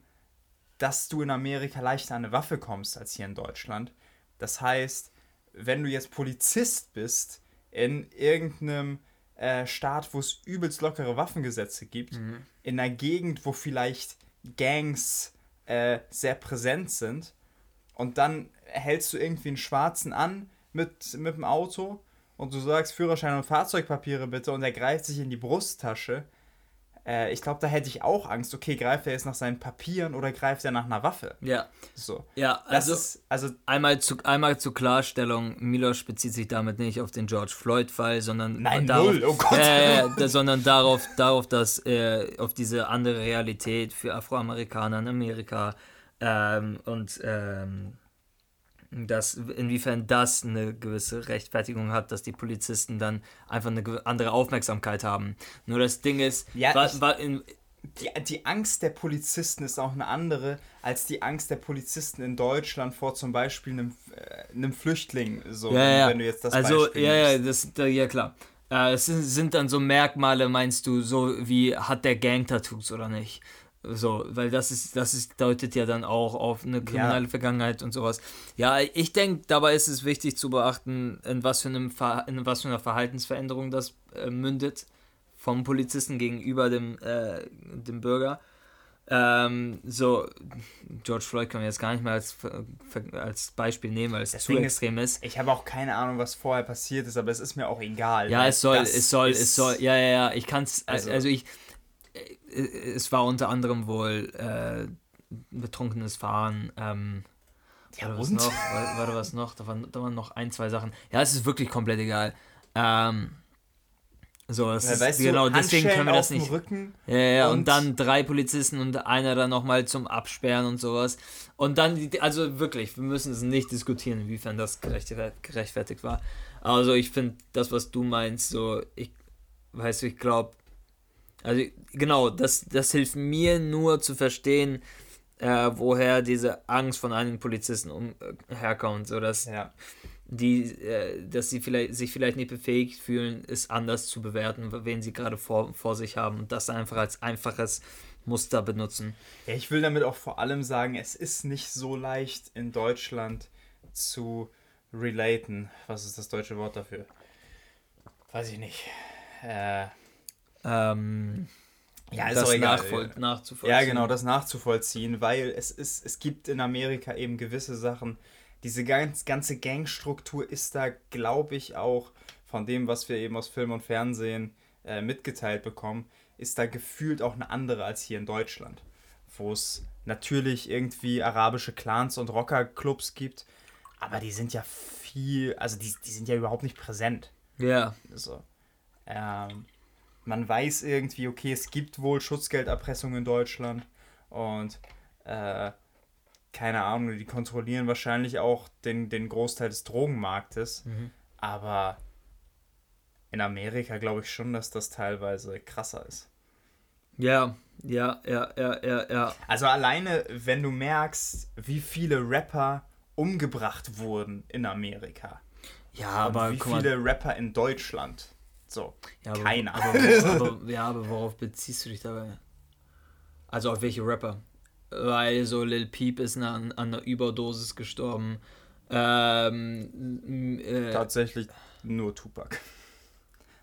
dass du in Amerika leichter an eine Waffe kommst als hier in Deutschland. Das heißt, wenn du jetzt Polizist bist in irgendeinem äh, Staat, wo es übelst lockere Waffengesetze gibt, mhm. in einer Gegend, wo vielleicht Gangs äh, sehr präsent sind, und dann hältst du irgendwie einen Schwarzen an mit, mit dem Auto und du sagst Führerschein und Fahrzeugpapiere bitte und er greift sich in die Brusttasche, äh, ich glaube, da hätte ich auch Angst. Okay, greift er jetzt nach seinen Papieren oder greift er nach einer Waffe? Ja. So. Ja, also, ist, also einmal, zu, einmal zur Klarstellung: Milos bezieht sich damit nicht auf den George Floyd-Fall, sondern Nein, darauf, null, oh Gott. Äh, sondern darauf, darauf dass äh, auf diese andere Realität für Afroamerikaner in Amerika ähm, und ähm, dass inwiefern das eine gewisse Rechtfertigung hat, dass die Polizisten dann einfach eine andere Aufmerksamkeit haben. Nur das Ding ist, ja, war, war in, die, die Angst der Polizisten ist auch eine andere als die Angst der Polizisten in Deutschland vor zum Beispiel einem, äh, einem Flüchtling. So, ja, ja. wenn du jetzt das also, Beispiel ja, ja, das, ja, klar. Äh, es sind, dann so Merkmale, meinst du, so wie hat der Gang-Tattoos oder nicht? So, weil das ist, das ist, deutet ja dann auch auf eine kriminelle ja. Vergangenheit und sowas. Ja, ich denke, dabei ist es wichtig zu beachten, in was für, einem in was für einer Verhaltensveränderung das äh, mündet vom Polizisten gegenüber dem, äh, dem Bürger. Ähm, so, George Floyd kann man jetzt gar nicht mehr als, als Beispiel nehmen, weil es Deswegen zu extrem ist. Ich habe auch keine Ahnung, was vorher passiert ist, aber es ist mir auch egal. Ja, es soll, es soll, es soll, ja, ja, ja, ich kann es, also, also ich, es war unter anderem wohl äh, betrunkenes Fahren. Ähm, ja, war, was noch? War, war, was noch? Da waren, da waren noch ein, zwei Sachen. Ja, es ist wirklich komplett egal. Ähm, so, das ja, ist, genau, deswegen können wir das nicht. ja, ja, und, und, dann drei Polizisten und einer dann nochmal zum Absperren und sowas. Und dann, also wirklich, wir müssen es nicht diskutieren, inwiefern das gerechtfertigt war. Also ich finde, das, was du meinst, so, ich, weißt du, ich glaube, also genau, das, das hilft mir nur zu verstehen, äh, woher diese Angst von einigen Polizisten um, äh, herkommt, so dass ja. die, äh, dass sie vielleicht sich vielleicht nicht befähigt fühlen, es anders zu bewerten, wen sie gerade vor, vor sich haben und das einfach als einfaches Muster benutzen. Ja, ich will damit auch vor allem sagen, es ist nicht so leicht in Deutschland zu relaten. Was ist das deutsche Wort dafür? Weiß ich nicht. Äh, ähm, ja, das egal. nachzuvollziehen. Ja, genau, das nachzuvollziehen, weil es ist, es gibt in Amerika eben gewisse Sachen. Diese ganz, ganze Gangstruktur ist da, glaube ich, auch von dem, was wir eben aus Film und Fernsehen äh, mitgeteilt bekommen, ist da gefühlt auch eine andere als hier in Deutschland, wo es natürlich irgendwie arabische Clans und Rockerclubs gibt, aber die sind ja viel, also die, die sind ja überhaupt nicht präsent. Ja. So. Ähm, man weiß irgendwie, okay, es gibt wohl Schutzgelderpressung in Deutschland und äh, keine Ahnung, die kontrollieren wahrscheinlich auch den, den Großteil des Drogenmarktes, mhm. aber in Amerika glaube ich schon, dass das teilweise krasser ist. Ja, ja, ja, ja, ja, ja. Also alleine, wenn du merkst, wie viele Rapper umgebracht wurden in Amerika. Ja, aber wie viele Rapper in Deutschland. So, ja, aber, keiner. Aber, aber, ja, aber worauf beziehst du dich dabei? Also auf welche Rapper? Weil so Lil Peep ist an, an einer Überdosis gestorben. Ähm, äh, Tatsächlich nur Tupac.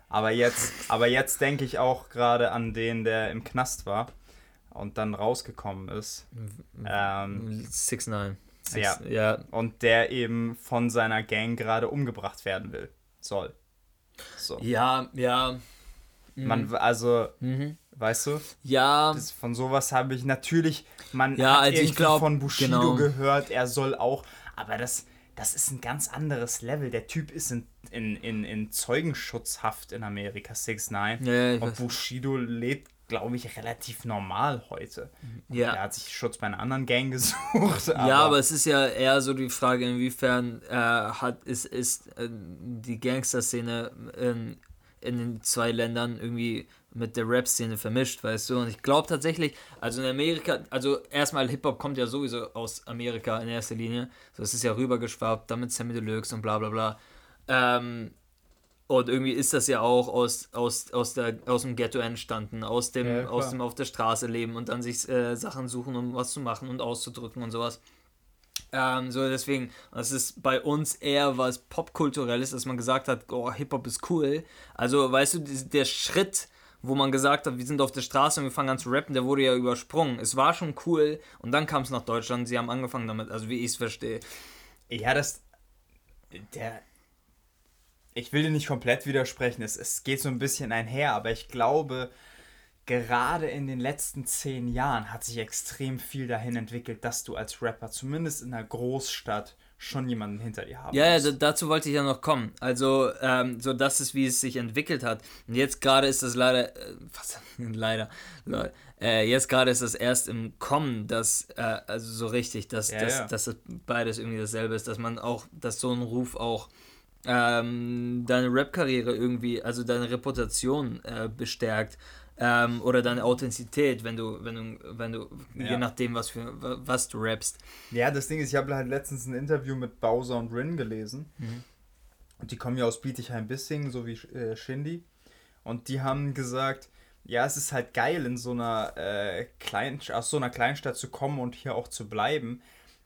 Aber jetzt, aber jetzt denke ich auch gerade an den, der im Knast war und dann rausgekommen ist. Ähm, 6 9 ja. ja. Und der eben von seiner Gang gerade umgebracht werden will. Soll. So. Ja, ja. Man, also, Mhm. weißt du, Ja, das, von sowas habe ich natürlich, man Ja, hat also ich glaub, von Bushido genau. gehört, er soll auch, aber das, das ist ein ganz anderes Level. Der Typ ist in, in, in, in Zeugenschutzhaft in Amerika, 6 9 Ja, ja, Und. Bushido lebt, glaube ich, relativ normal heute. Ja. Er hat sich Schutz bei einer anderen Gang gesucht. Aber, ja, aber es ist ja eher so die Frage, inwiefern äh, hat, ist, ist äh, die Gangster-Szene in, in den zwei Ländern irgendwie mit der Rap-Szene vermischt, weißt du? Und ich glaube tatsächlich, also in Amerika, also erstmal Hip-Hop kommt ja sowieso aus Amerika in erster Linie. So, es ist ja rübergeschwappt, damit Sammy Deluxe und bla bla bla. Ähm, und irgendwie ist das ja auch aus, aus, aus, der, aus dem Ghetto entstanden, aus dem, Ja, aus dem auf der Straße leben und dann sich äh, Sachen suchen, um was zu machen und auszudrücken und sowas. Ähm, so deswegen, das ist bei uns eher was Popkulturelles, dass man gesagt hat, oh, Hip-Hop ist cool. Also, weißt du, der Schritt, wo man gesagt hat, wir sind auf der Straße und wir fangen an zu rappen, der wurde ja übersprungen. Es war schon cool und dann kam es nach Deutschland, sie haben angefangen damit, also wie ich es verstehe. Ja, das. Der. Ich will dir nicht komplett widersprechen, es, es geht so ein bisschen einher, aber ich glaube, gerade in den letzten zehn Jahren hat sich extrem viel dahin entwickelt, dass du als Rapper, zumindest in einer Großstadt, schon jemanden hinter dir haben Ja, ja, musst. dazu wollte ich ja noch kommen. Also, ähm, so das ist, wie es sich entwickelt hat. Und jetzt gerade ist das leider, äh, was, leider, äh, jetzt gerade ist das erst im Kommen, dass, äh, also so richtig, dass, Ja, dass, ja. dass das beides irgendwie dasselbe ist, dass man auch, dass so ein Ruf auch ähm, deine Rap-Karriere irgendwie, also deine Reputation äh, bestärkt. Ähm, oder deine Authentizität, wenn du, wenn du, wenn du, Ja. je nachdem, was für was du rappst. Ja, das Ding ist, ich habe halt letztens ein Interview mit Bowser und Rin gelesen. Und die kommen ja aus Bietigheim-Bissingen, so wie äh, Shindy. Und die haben gesagt, ja, es ist halt geil, in so einer, äh, Klein aus so einer Kleinstadt zu kommen und hier auch zu bleiben.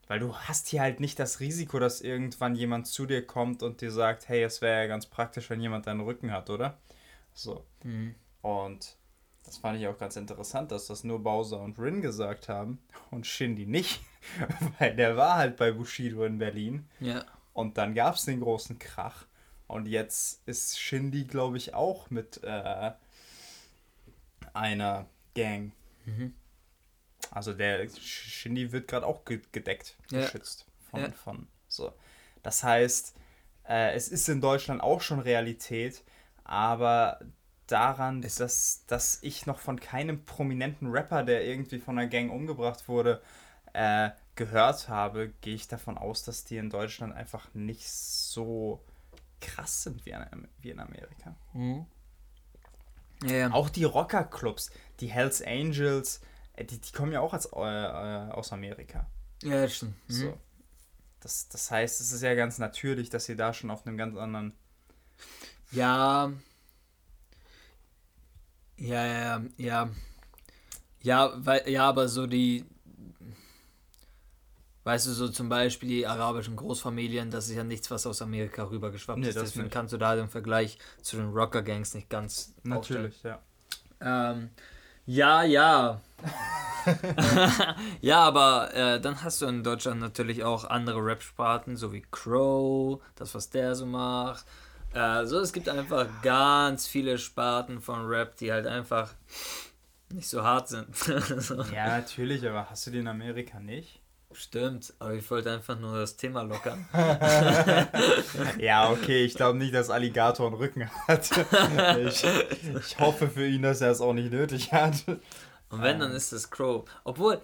Weil du hast hier halt nicht das Risiko, dass irgendwann jemand zu dir kommt und dir sagt, hey, es wäre ja ganz praktisch, wenn jemand deinen Rücken hat, oder? So. Und das fand ich auch ganz interessant, dass das nur Bowser und Rin gesagt haben und Shindy nicht. Weil der war halt bei Bushido in Berlin. Ja. Und dann gab es den großen Krach. Und jetzt ist Shindy, glaube ich, auch mit äh, einer Gang. Mhm. Also der Shindy wird gerade auch ge gedeckt, geschützt. Von, Ja. von, so. Das heißt, äh, es ist in Deutschland auch schon Realität, aber daran, dass, dass ich noch von keinem prominenten Rapper, der irgendwie von einer Gang umgebracht wurde, äh, gehört habe, gehe ich davon aus, dass die in Deutschland einfach nicht so krass sind wie in, wie in Amerika. Ja, ja. Auch die Rockerclubs, die Hells Angels, die, die kommen ja auch als, äh, äh, aus Amerika. ja das stimmt. Mhm. So. Das, das heißt, es ist ja ganz natürlich, dass sie da schon auf einem ganz anderen. Ja. Ja, ja, ja. Ja, weil, ja, aber so die. Weißt du, so zum Beispiel die arabischen Großfamilien, das ist ja nichts, was aus Amerika rübergeschwappt Nee, ist. Deswegen nicht. kannst du da den Vergleich zu den Rocker-Gangs nicht ganz aufstellen. ja. Ähm, ja, ja. ja, aber äh, dann hast du in Deutschland natürlich auch andere Rap-Sparten, so wie Crow, das, was der so macht. Äh, so, es gibt einfach ganz viele Sparten von Rap, die halt einfach nicht so hart sind. so. Ja, natürlich, aber hast du die in Amerika nicht? Stimmt, aber ich wollte einfach nur das Thema lockern. Ja, okay, ich glaube nicht, dass Alligator einen Rücken hat. Ich, ich hoffe für ihn, dass er es auch nicht nötig hat. Und wenn, dann ist das Crow. Obwohl.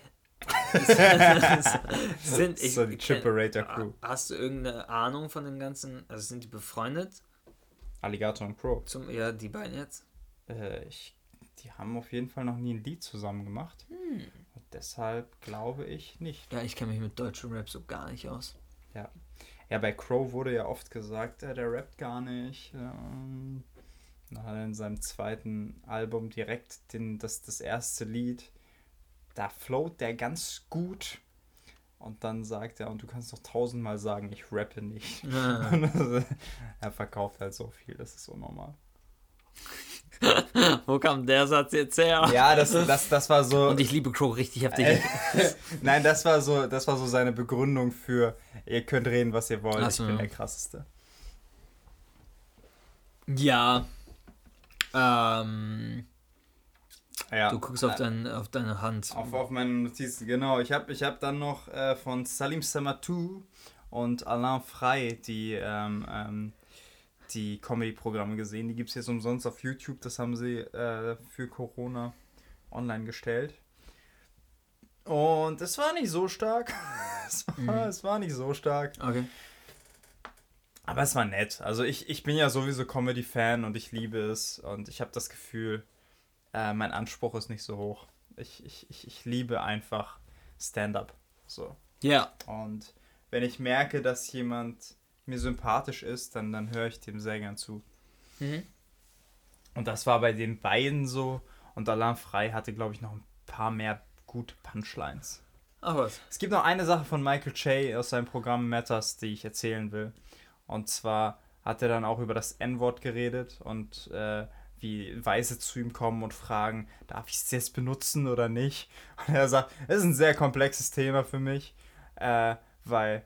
es sind, ich, So die Chipperator Crew. Hast du irgendeine Ahnung von dem Ganzen? Also sind die befreundet? Alligator und Crow. Zum, ja, die beiden jetzt? Äh, ich, die haben auf jeden Fall noch nie ein Lied zusammen gemacht. Hm. Deshalb glaube ich nicht. Ja, ich kenne mich mit deutschem Rap so gar nicht aus. Ja. Ja, bei Crow wurde ja oft gesagt, äh, der rappt gar nicht. Ähm, dann hat er in seinem zweiten Album direkt den, das, das erste Lied da float der ganz gut. Und dann sagt er, und du kannst doch tausendmal sagen, ich rappe nicht. Ja. er verkauft halt so viel, das ist unnormal. Wo kam der Satz jetzt her? Ja, das, das, das war so. Und ich liebe Crow richtig heftig. Äh, Nein, das war so, das war so seine Begründung für, ihr könnt reden, was ihr wollt, Ach ich bin der krasseste. Ja. Ähm, Ja. du guckst auf, Äh, dein, auf deine Hand. Auf, auf meine Notizen, genau. Ich habe ich hab dann noch äh, von Salim Samatou und Alain Frey die, ähm, ähm, die Comedy-Programme gesehen. Die gibt es jetzt umsonst auf YouTube. Das haben sie äh, für Corona online gestellt. Und es war nicht so stark. es, war, Mhm. es war nicht so stark. Okay. Aber es war nett. Also ich, ich bin ja sowieso Comedy-Fan und ich liebe es. Und ich habe das Gefühl, äh, mein Anspruch ist nicht so hoch. Ich, ich, ich, ich liebe einfach Stand-up. So. Ja. Und wenn ich merke, dass jemand mir sympathisch ist, dann, dann höre ich dem sehr gern zu. Mhm. Und das war bei den beiden so. Und Alain Frey hatte, glaube ich, noch ein paar mehr gute Punchlines. Ach was. Es gibt noch eine Sache von Michael Che aus seinem Programm Matters, die ich erzählen will. Und zwar hat er dann auch über das N-Wort geredet und äh, wie Weise zu ihm kommen und fragen, darf ich es jetzt benutzen oder nicht? Und er sagt, es ist ein sehr komplexes Thema für mich, äh, weil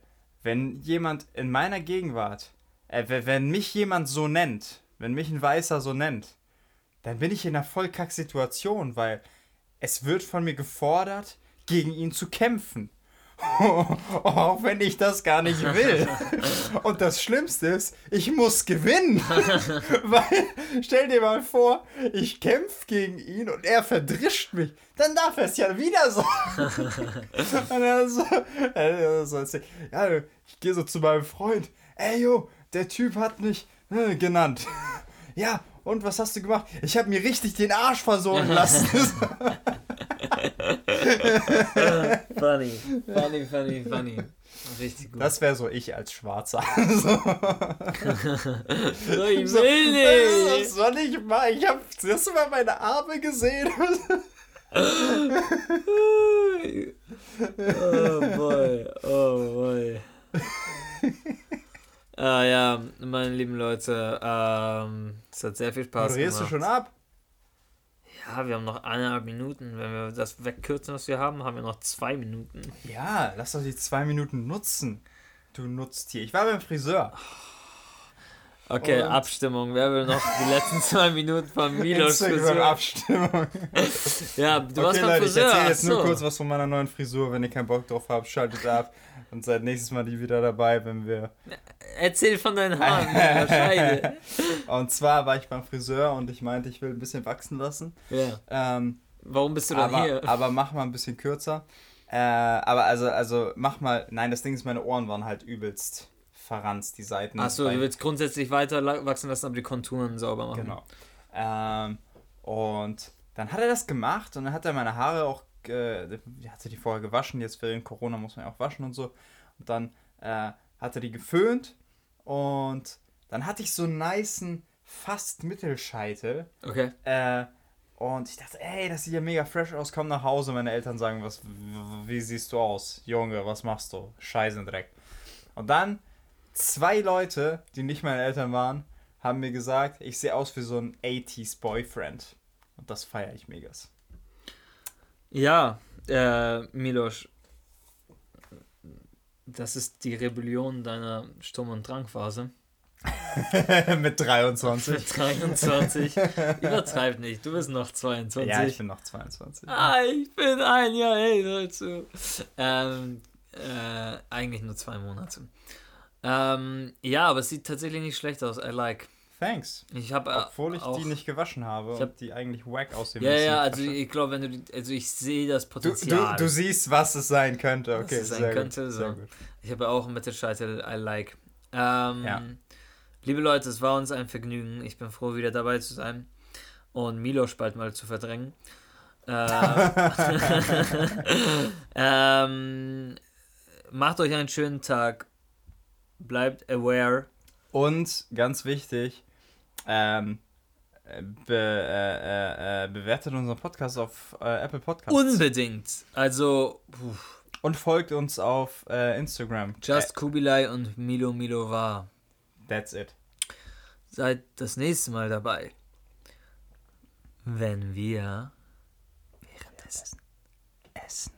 wenn jemand in meiner Gegenwart, äh, wenn mich jemand so nennt, wenn mich ein Weißer so nennt, dann bin ich in einer Vollkack-Situation, weil es wird von mir gefordert, gegen ihn zu kämpfen. Auch wenn ich das gar nicht will. Und das Schlimmste ist, ich muss gewinnen. Weil, stell dir mal vor, ich kämpfe gegen ihn und er verdrischt mich. Dann darf er es ja wieder so. Und er so, er so ja, ich gehe so zu meinem Freund. Ey, yo, der Typ hat mich äh, genannt. Ja, und was hast du gemacht? Ich habe mir richtig den Arsch versohlen lassen. Funny. Funny, funny, funny. Richtig gut. Das wäre so ich als Schwarzer. so, ich will nicht. Was soll ich machen? Ich hab, hast du mal meine Arme gesehen? Oh boy, oh boy. ah ja, meine lieben Leute, ähm, es hat sehr viel Spaß du gemacht. schon ab? Ja, wir haben noch eineinhalb Minuten. Wenn wir das wegkürzen, was wir haben, haben wir noch zwei Minuten. Ja, lass doch die zwei Minuten nutzen. Du nutzt hier. Ich war beim Friseur. Okay, Und- Abstimmung. Wer will noch die letzten zwei Minuten von Milos Friseur? Instagram-Abstimmung. Ja, du warst Okay, beim Leute, ich Friseur. erzähle jetzt nur achso. kurz was von meiner neuen Frisur. Wenn ihr keinen Bock drauf habt, schaltet ab. Und seid nächstes Mal die wieder dabei, wenn wir. Erzähl von deinen Haaren. Und zwar war ich beim Friseur und ich meinte, ich will ein bisschen wachsen lassen. Ja. Ähm, Warum bist du dann aber, hier? aber mach mal ein bisschen kürzer. Äh, aber also, also mach mal. Nein, das Ding ist, meine Ohren waren halt übelst verranzt, die Seiten. Achso, du willst grundsätzlich weiter wachsen lassen, aber die Konturen sauber machen. Genau. Ähm, und dann hat er das gemacht und dann hat er meine Haare auch, äh, er hatte die vorher gewaschen, jetzt während Corona muss man ja auch waschen und so. Und dann äh, hat er die geföhnt und dann hatte ich so einen nicen, fast Mittelscheitel. Okay. Äh, und ich dachte, ey, das sieht ja mega fresh aus, komm nach Hause. Meine Eltern sagen, was, wie siehst du aus? Junge, was machst du? Scheißendreck. Und dann zwei Leute, die nicht meine Eltern waren, haben mir gesagt, ich sehe aus wie so ein 80s Boyfriend. Und das feiere ich megas. Ja, äh, Milos. Das ist die Rebellion deiner Sturm- und Drangphase. Mit 23. Mit 23. Übertreib nicht, du bist noch 22. Ja, ich bin noch 22. Ah, ich bin ein Jahr älter als du. Ähm, äh, eigentlich nur zwei Monate. Ähm, ja, aber es sieht tatsächlich nicht schlecht aus. I like. Thanks. Ich habe äh, Obwohl ich auch, die nicht gewaschen habe Ich hab- die eigentlich wack aussehen Ja, müssen. ja, also Wasche. ich glaube, wenn du die, also ich sehe das du, Potenzial. du, du siehst, was es sein könnte. Okay, es sein sehr könnte, gut. so. Sehr gut. Ich habe ja auch einen Mittelscheitel, I like. Ähm, Ja. Liebe Leute, es war uns ein Vergnügen. Ich bin froh, wieder dabei zu sein und Milos bald mal zu verdrängen. Äh, ähm, macht euch einen schönen Tag. Bleibt aware. Und ganz wichtig, ähm, äh, be, äh, äh, bewertet unseren Podcast auf äh, Apple Podcasts. Unbedingt. Also, puh, Und folgt uns auf äh, Instagram. Just Kubilai und Milo Milo war. Äh, that's it. Seid das nächste Mal dabei. Wenn wir währenddessen essen.